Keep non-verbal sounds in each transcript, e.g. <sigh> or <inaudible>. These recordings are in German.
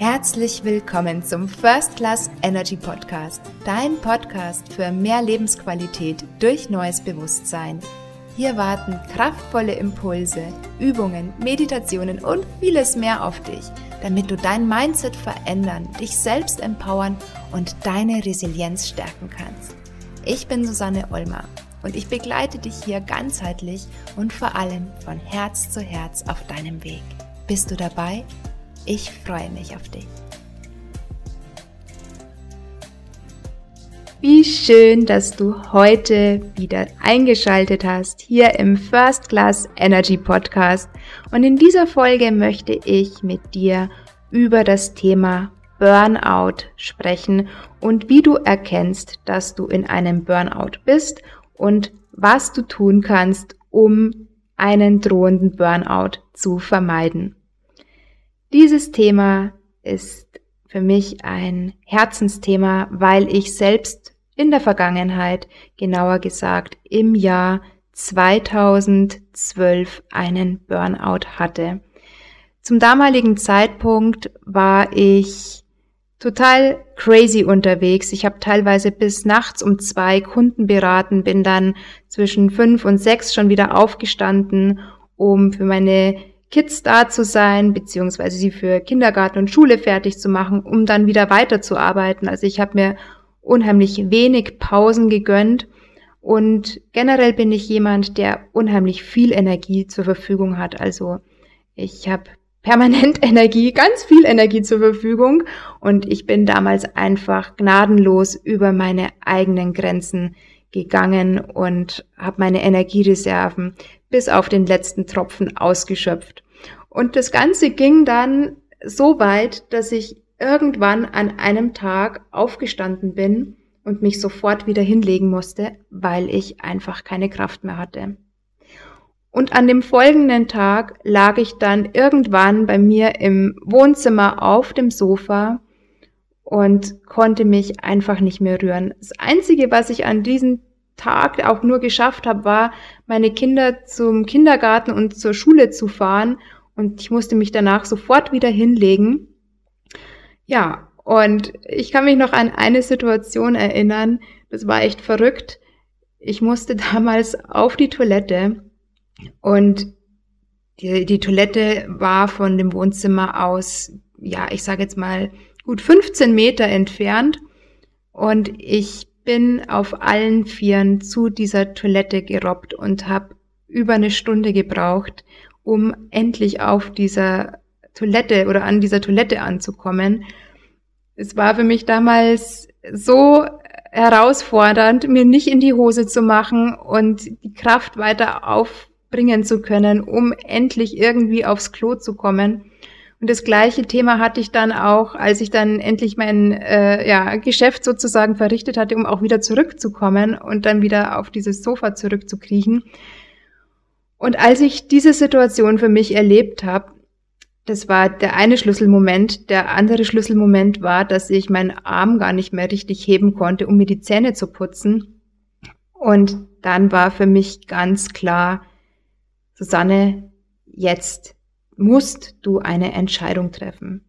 Herzlich willkommen zum First Class Energy Podcast, dein Podcast für mehr Lebensqualität durch neues Bewusstsein. Hier warten kraftvolle Impulse, Übungen, Meditationen und vieles mehr auf dich, damit du dein Mindset verändern, dich selbst empowern und deine Resilienz stärken kannst. Ich bin Susanne Olmer und ich begleite dich hier ganzheitlich und vor allem von Herz zu Herz auf deinem Weg. Bist du dabei? Ich freue mich auf dich. Wie schön, dass du heute wieder eingeschaltet hast hier im First Class Energy Podcast. Und in dieser Folge möchte ich mit dir über das Thema Burnout sprechen und wie du erkennst, dass du in einem Burnout bist und was du tun kannst, um einen drohenden Burnout zu vermeiden. Dieses Thema ist für mich ein Herzensthema, weil ich selbst in der Vergangenheit, genauer gesagt im Jahr 2012 einen Burnout hatte. Zum damaligen Zeitpunkt war ich total crazy unterwegs. Ich habe teilweise bis nachts um zwei Kunden beraten, bin dann zwischen fünf und sechs schon wieder aufgestanden, um für meine Kids da zu sein, beziehungsweise sie für Kindergarten und Schule fertig zu machen, um dann wieder weiterzuarbeiten. Also ich habe mir unheimlich wenig Pausen gegönnt und generell bin ich jemand, der unheimlich viel Energie zur Verfügung hat. Also ich habe permanent <laughs> Energie, ganz viel Energie zur Verfügung und ich bin damals einfach gnadenlos über meine eigenen Grenzen gegangen und habe meine Energiereserven bis auf den letzten Tropfen ausgeschöpft. Und das Ganze ging dann so weit, dass ich irgendwann an einem Tag aufgestanden bin und mich sofort wieder hinlegen musste, weil ich einfach keine Kraft mehr hatte. Und an dem folgenden Tag lag ich dann irgendwann bei mir im Wohnzimmer auf dem Sofa und konnte mich einfach nicht mehr rühren. Das Einzige, was ich an diesem Tag auch nur geschafft habe, war, meine Kinder zum Kindergarten und zur Schule zu fahren. Und ich musste mich danach sofort wieder hinlegen. Ja, und ich kann mich noch an eine Situation erinnern, das war echt verrückt. Ich musste <laughs> damals auf die Toilette und die, die Toilette war von dem Wohnzimmer aus, ja, ich sage jetzt mal gut 15 Meter entfernt. Und ich bin auf allen Vieren zu dieser Toilette gerobbt und habe über eine Stunde gebraucht, um endlich auf dieser Toilette oder an dieser Toilette anzukommen. Es war für mich damals so herausfordernd, mir nicht in die Hose zu machen und die Kraft weiter aufbringen zu können, um endlich irgendwie aufs Klo zu kommen. Und das gleiche Thema hatte ich dann auch, als ich dann endlich mein äh, ja, Geschäft sozusagen verrichtet hatte, um auch wieder zurückzukommen und dann wieder auf dieses Sofa zurückzukriechen. Und als ich diese Situation für mich erlebt habe, das war der eine Schlüsselmoment. Der andere Schlüsselmoment war, dass ich meinen Arm gar nicht mehr richtig heben konnte, um mir die Zähne zu putzen. Und dann war für mich ganz klar, Susanne, jetzt musst du eine Entscheidung treffen.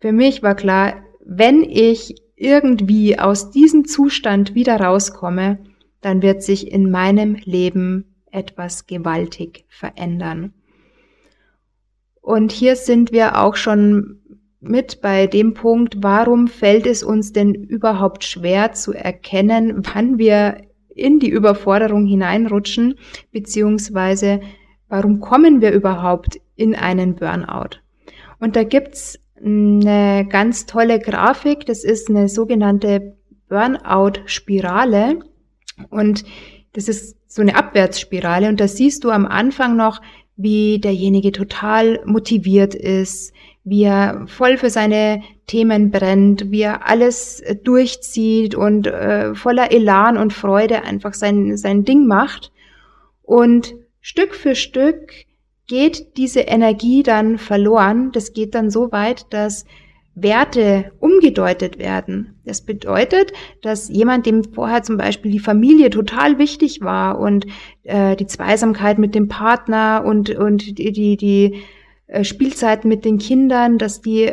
Für mich war klar, wenn ich irgendwie aus diesem Zustand wieder rauskomme, dann wird sich in meinem Leben etwas gewaltig verändern. Und hier sind wir auch schon mit bei dem Punkt, warum fällt es uns denn überhaupt schwer zu erkennen, wann wir in die Überforderung hineinrutschen, beziehungsweise warum kommen wir überhaupt in einen Burnout. Und da gibt's eine ganz tolle Grafik, das ist eine sogenannte Burnout-Spirale und das ist so eine Abwärtsspirale und da siehst du am Anfang noch, wie derjenige total motiviert ist, wie er voll für seine Themen brennt, wie er alles durchzieht und äh, voller Elan und Freude einfach sein, sein Ding macht. Und Stück für Stück geht diese Energie dann verloren. Das geht dann so weit, dass Werte umgedeutet werden. Das bedeutet, dass jemand, dem vorher zum Beispiel die Familie total wichtig war und äh, die Zweisamkeit mit dem Partner und, und die, die, die äh, Spielzeiten mit den Kindern, dass die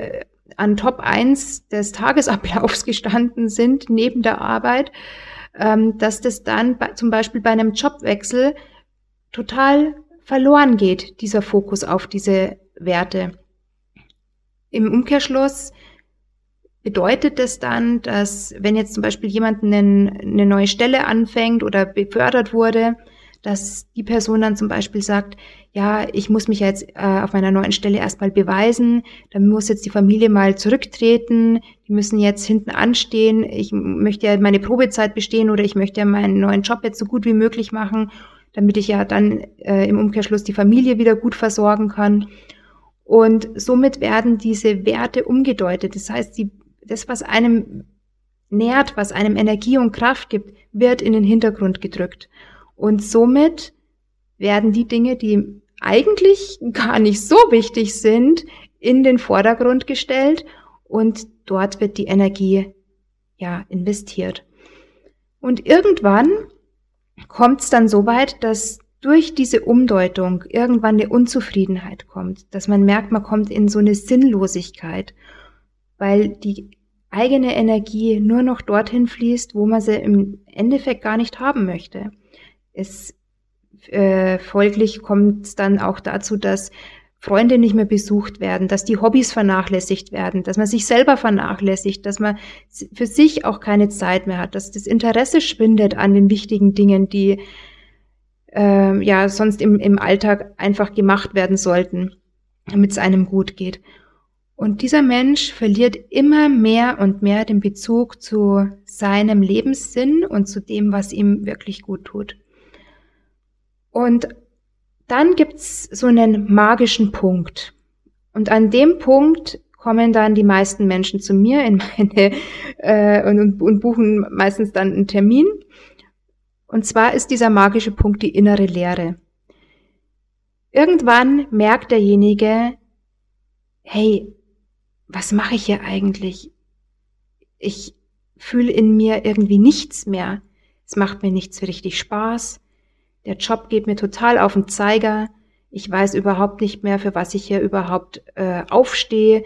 an Top 1 des Tagesablaufs <laughs> gestanden sind neben der Arbeit, ähm, dass das dann bei, zum Beispiel bei einem Jobwechsel total verloren geht, dieser Fokus auf diese Werte. Im Umkehrschluss bedeutet das dann, dass wenn jetzt zum Beispiel jemand eine, eine neue Stelle anfängt oder befördert wurde, dass die Person dann zum Beispiel sagt, ja, ich muss mich jetzt äh, auf meiner neuen Stelle erstmal beweisen, dann muss jetzt die Familie mal zurücktreten, die müssen jetzt hinten anstehen, ich möchte ja meine Probezeit bestehen oder ich möchte ja meinen neuen Job jetzt so gut wie möglich machen, damit ich ja dann äh, im Umkehrschluss die Familie wieder gut versorgen kann. Und somit werden diese Werte umgedeutet. Das heißt, die, das, was einem nährt, was einem Energie und Kraft gibt, wird in den Hintergrund gedrückt. Und somit werden die Dinge, die eigentlich gar nicht so wichtig sind, in den Vordergrund gestellt und dort wird die Energie ja investiert. Und irgendwann kommt es dann so weit, dass durch diese Umdeutung irgendwann eine Unzufriedenheit kommt, dass man merkt, man kommt in so eine Sinnlosigkeit, weil die eigene Energie nur noch dorthin fließt, wo man sie im Endeffekt gar nicht haben möchte. Es äh, folglich kommt es dann auch dazu, dass Freunde nicht mehr besucht werden, dass die Hobbys vernachlässigt werden, dass man sich selber vernachlässigt, dass man für sich auch keine Zeit mehr hat, dass das Interesse schwindet an den wichtigen Dingen, die äh, ja sonst im, im Alltag einfach gemacht werden sollten, damit es einem gut geht. Und dieser Mensch verliert immer mehr und mehr den Bezug zu seinem Lebenssinn und zu dem, was ihm wirklich gut tut. Und dann gibt's so einen magischen Punkt. Und an dem Punkt kommen dann die meisten Menschen zu mir in meine <laughs> äh, und, und buchen meistens dann einen Termin. Und zwar ist dieser magische Punkt die innere Leere. Irgendwann merkt derjenige, hey, was mache ich hier eigentlich? Ich fühle in mir irgendwie nichts mehr. Es macht mir nichts richtig Spaß. Der Job geht mir total auf den Zeiger. Ich weiß überhaupt nicht mehr, für was ich hier überhaupt äh, aufstehe.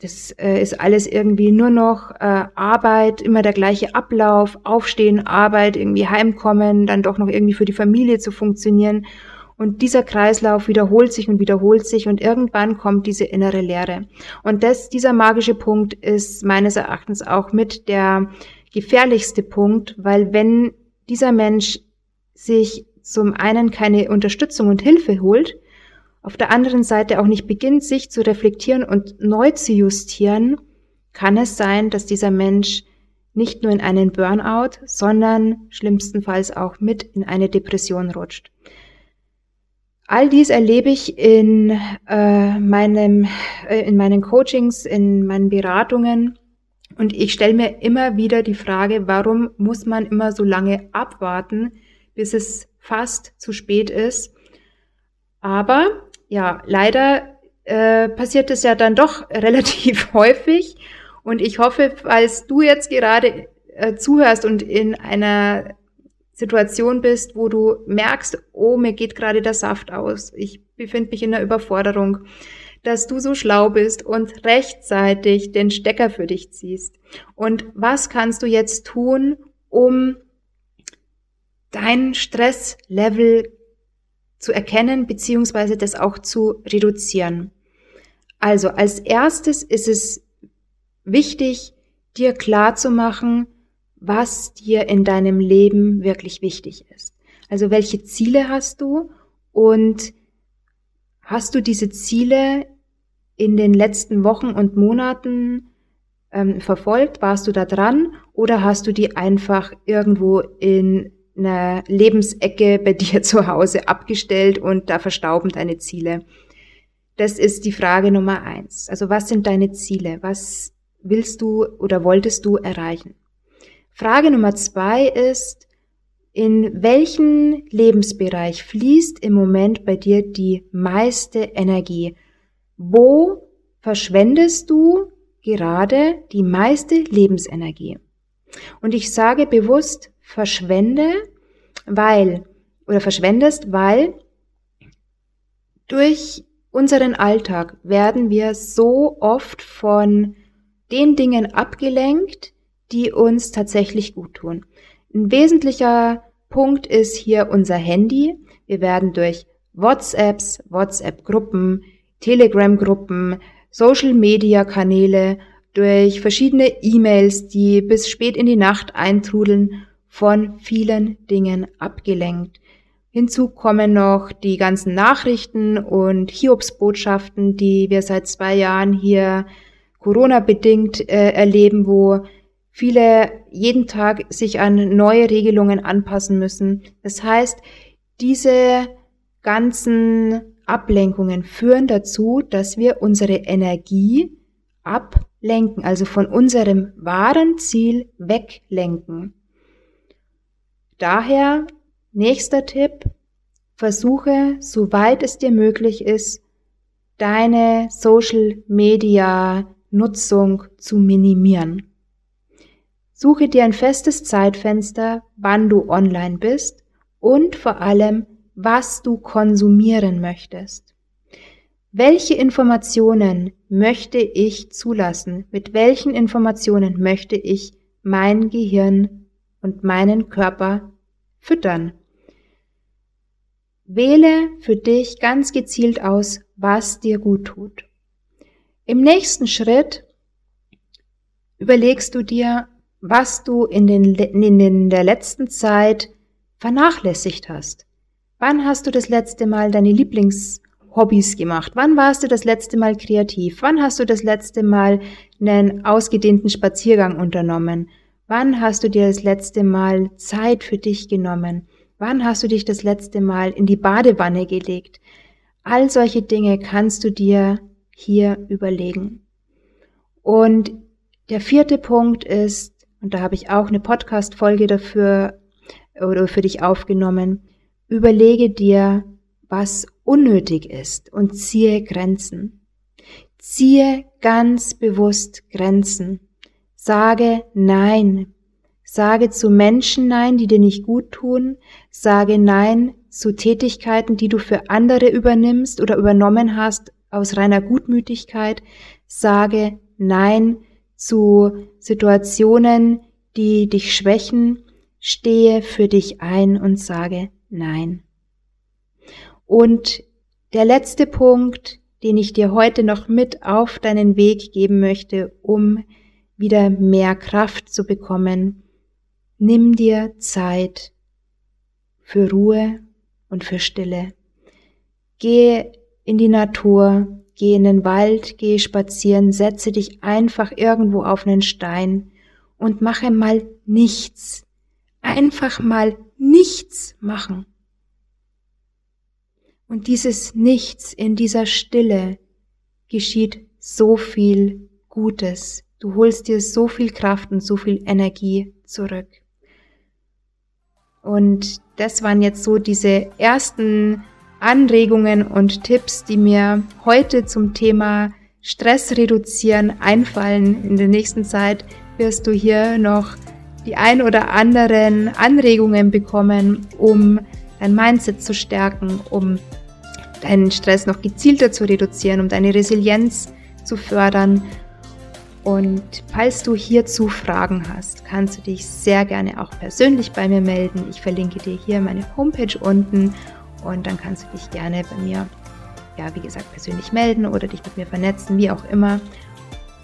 Das äh, ist alles irgendwie nur noch äh, Arbeit, immer der gleiche Ablauf, Aufstehen, Arbeit, irgendwie heimkommen, dann doch noch irgendwie für die Familie zu funktionieren. Und dieser Kreislauf wiederholt sich und wiederholt sich und irgendwann kommt diese innere Leere. Und das, dieser magische Punkt ist meines Erachtens auch mit der gefährlichste Punkt, weil wenn dieser Mensch sich zum einen keine Unterstützung und Hilfe holt, auf der anderen Seite auch nicht beginnt, sich zu reflektieren und neu zu justieren, kann es sein, dass dieser Mensch nicht nur in einen Burnout, sondern schlimmstenfalls auch mit in eine Depression rutscht. All dies erlebe ich in, äh, meinem, äh, in meinen Coachings, in meinen Beratungen. Und ich stelle mir immer wieder die Frage, warum muss man immer so lange abwarten, bis es fast zu spät ist. Aber ja, leider äh, passiert es ja dann doch <laughs> relativ häufig. Und ich hoffe, falls du jetzt gerade äh, zuhörst und in einer Situation bist, wo du merkst, oh, mir geht gerade der Saft aus, ich befinde mich in der Überforderung, dass du so schlau bist und rechtzeitig den Stecker für dich ziehst. Und was kannst du jetzt tun, um dein Stresslevel zu erkennen beziehungsweise das auch zu reduzieren. Also als erstes ist es wichtig, dir klar zu machen, was dir in deinem Leben wirklich wichtig ist. Also welche Ziele hast du und hast du diese Ziele in den letzten Wochen und Monaten ähm, verfolgt? Warst du da dran oder hast du die einfach irgendwo in einer Lebensecke bei <laughs> dir zu Hause abgestellt und da verstauben deine Ziele? Das ist die Frage Nummer eins. Also was sind deine Ziele? Was willst du oder wolltest du erreichen? Frage Nummer zwei ist, in welchen Lebensbereich fließt im Moment bei dir die meiste Energie? Wo verschwendest du gerade die meiste Lebensenergie? Und ich sage bewusst verschwende, weil, oder verschwendest, weil durch unseren Alltag werden wir so oft von den Dingen abgelenkt, die uns tatsächlich gut tun. Ein wesentlicher Punkt ist hier unser Handy. Wir werden durch WhatsApps, WhatsApp-Gruppen, Telegram-Gruppen, Social-Media-Kanäle, durch verschiedene E-Mails, die bis spät in die Nacht eintrudeln, von vielen Dingen abgelenkt. Hinzu kommen noch die ganzen Nachrichten und Hiobsbotschaften, die wir seit zwei Jahren hier Corona-bedingt äh, erleben, wo viele jeden Tag sich an neue Regelungen anpassen müssen. Das heißt, diese ganzen Ablenkungen führen dazu, dass wir unsere Energie ablenken, also von unserem wahren Ziel weglenken. Daher, nächster Tipp, versuche, soweit es dir möglich ist, deine Social Media Nutzung zu minimieren. Suche dir ein festes Zeitfenster, wann du online bist und vor allem, was du konsumieren möchtest. Welche Informationen möchte ich zulassen? Mit welchen Informationen möchte ich mein Gehirn und meinen Körper füttern? Wähle für dich ganz gezielt aus, was dir gut tut. Im nächsten Schritt überlegst du dir, was du in, den, in der letzten Zeit vernachlässigt hast. Wann hast du das letzte Mal deine Lieblingshobbys gemacht? Wann warst du das letzte Mal kreativ? Wann hast du das letzte Mal einen ausgedehnten Spaziergang unternommen? Wann hast du dir das letzte Mal Zeit für dich genommen? Wann hast du dich das letzte Mal in die Badewanne gelegt? All solche Dinge kannst du dir hier überlegen. Und der vierte Punkt ist, und da habe ich auch eine Podcast-Folge dafür oder für dich aufgenommen, Überlege dir, was unnötig ist und ziehe Grenzen. Ziehe ganz bewusst Grenzen. Sage Nein. Sage zu Menschen Nein, die dir nicht gut tun. Sage Nein zu Tätigkeiten, die du für andere übernimmst oder übernommen hast aus reiner Gutmütigkeit. Sage Nein zu Situationen, die dich schwächen. Stehe für dich ein und sage Nein. Und der letzte Punkt, den ich dir heute noch mit auf deinen Weg geben möchte, um wieder mehr Kraft zu bekommen, nimm dir Zeit für Ruhe und für Stille. Geh in die Natur, geh in den Wald, geh spazieren, setze dich einfach irgendwo auf einen Stein und mache mal nichts. Einfach mal nichts machen. Und dieses Nichts in dieser Stille geschieht so viel Gutes. Du holst dir so viel Kraft und so viel Energie zurück. Und das waren jetzt so diese ersten Anregungen und Tipps, die mir heute zum Thema Stress reduzieren einfallen. In der nächsten Zeit wirst du hier noch die ein oder anderen Anregungen bekommen, um dein Mindset zu stärken, um deinen Stress noch gezielter zu reduzieren, um deine Resilienz zu fördern. Und falls du hierzu Fragen hast, kannst du dich sehr gerne auch persönlich bei mir melden. Ich verlinke dir hier meine Homepage unten und dann kannst du dich gerne bei mir, ja, wie gesagt, persönlich melden oder dich mit mir vernetzen, wie auch immer.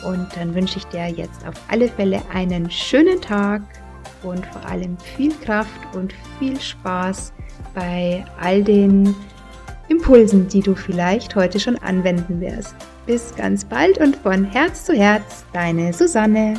Und dann wünsche ich dir jetzt auf alle Fälle einen schönen Tag und vor allem viel Kraft und viel Spaß bei all den Impulsen, die du vielleicht heute schon anwenden wirst. Bis ganz bald und von Herz zu Herz, deine Susanne.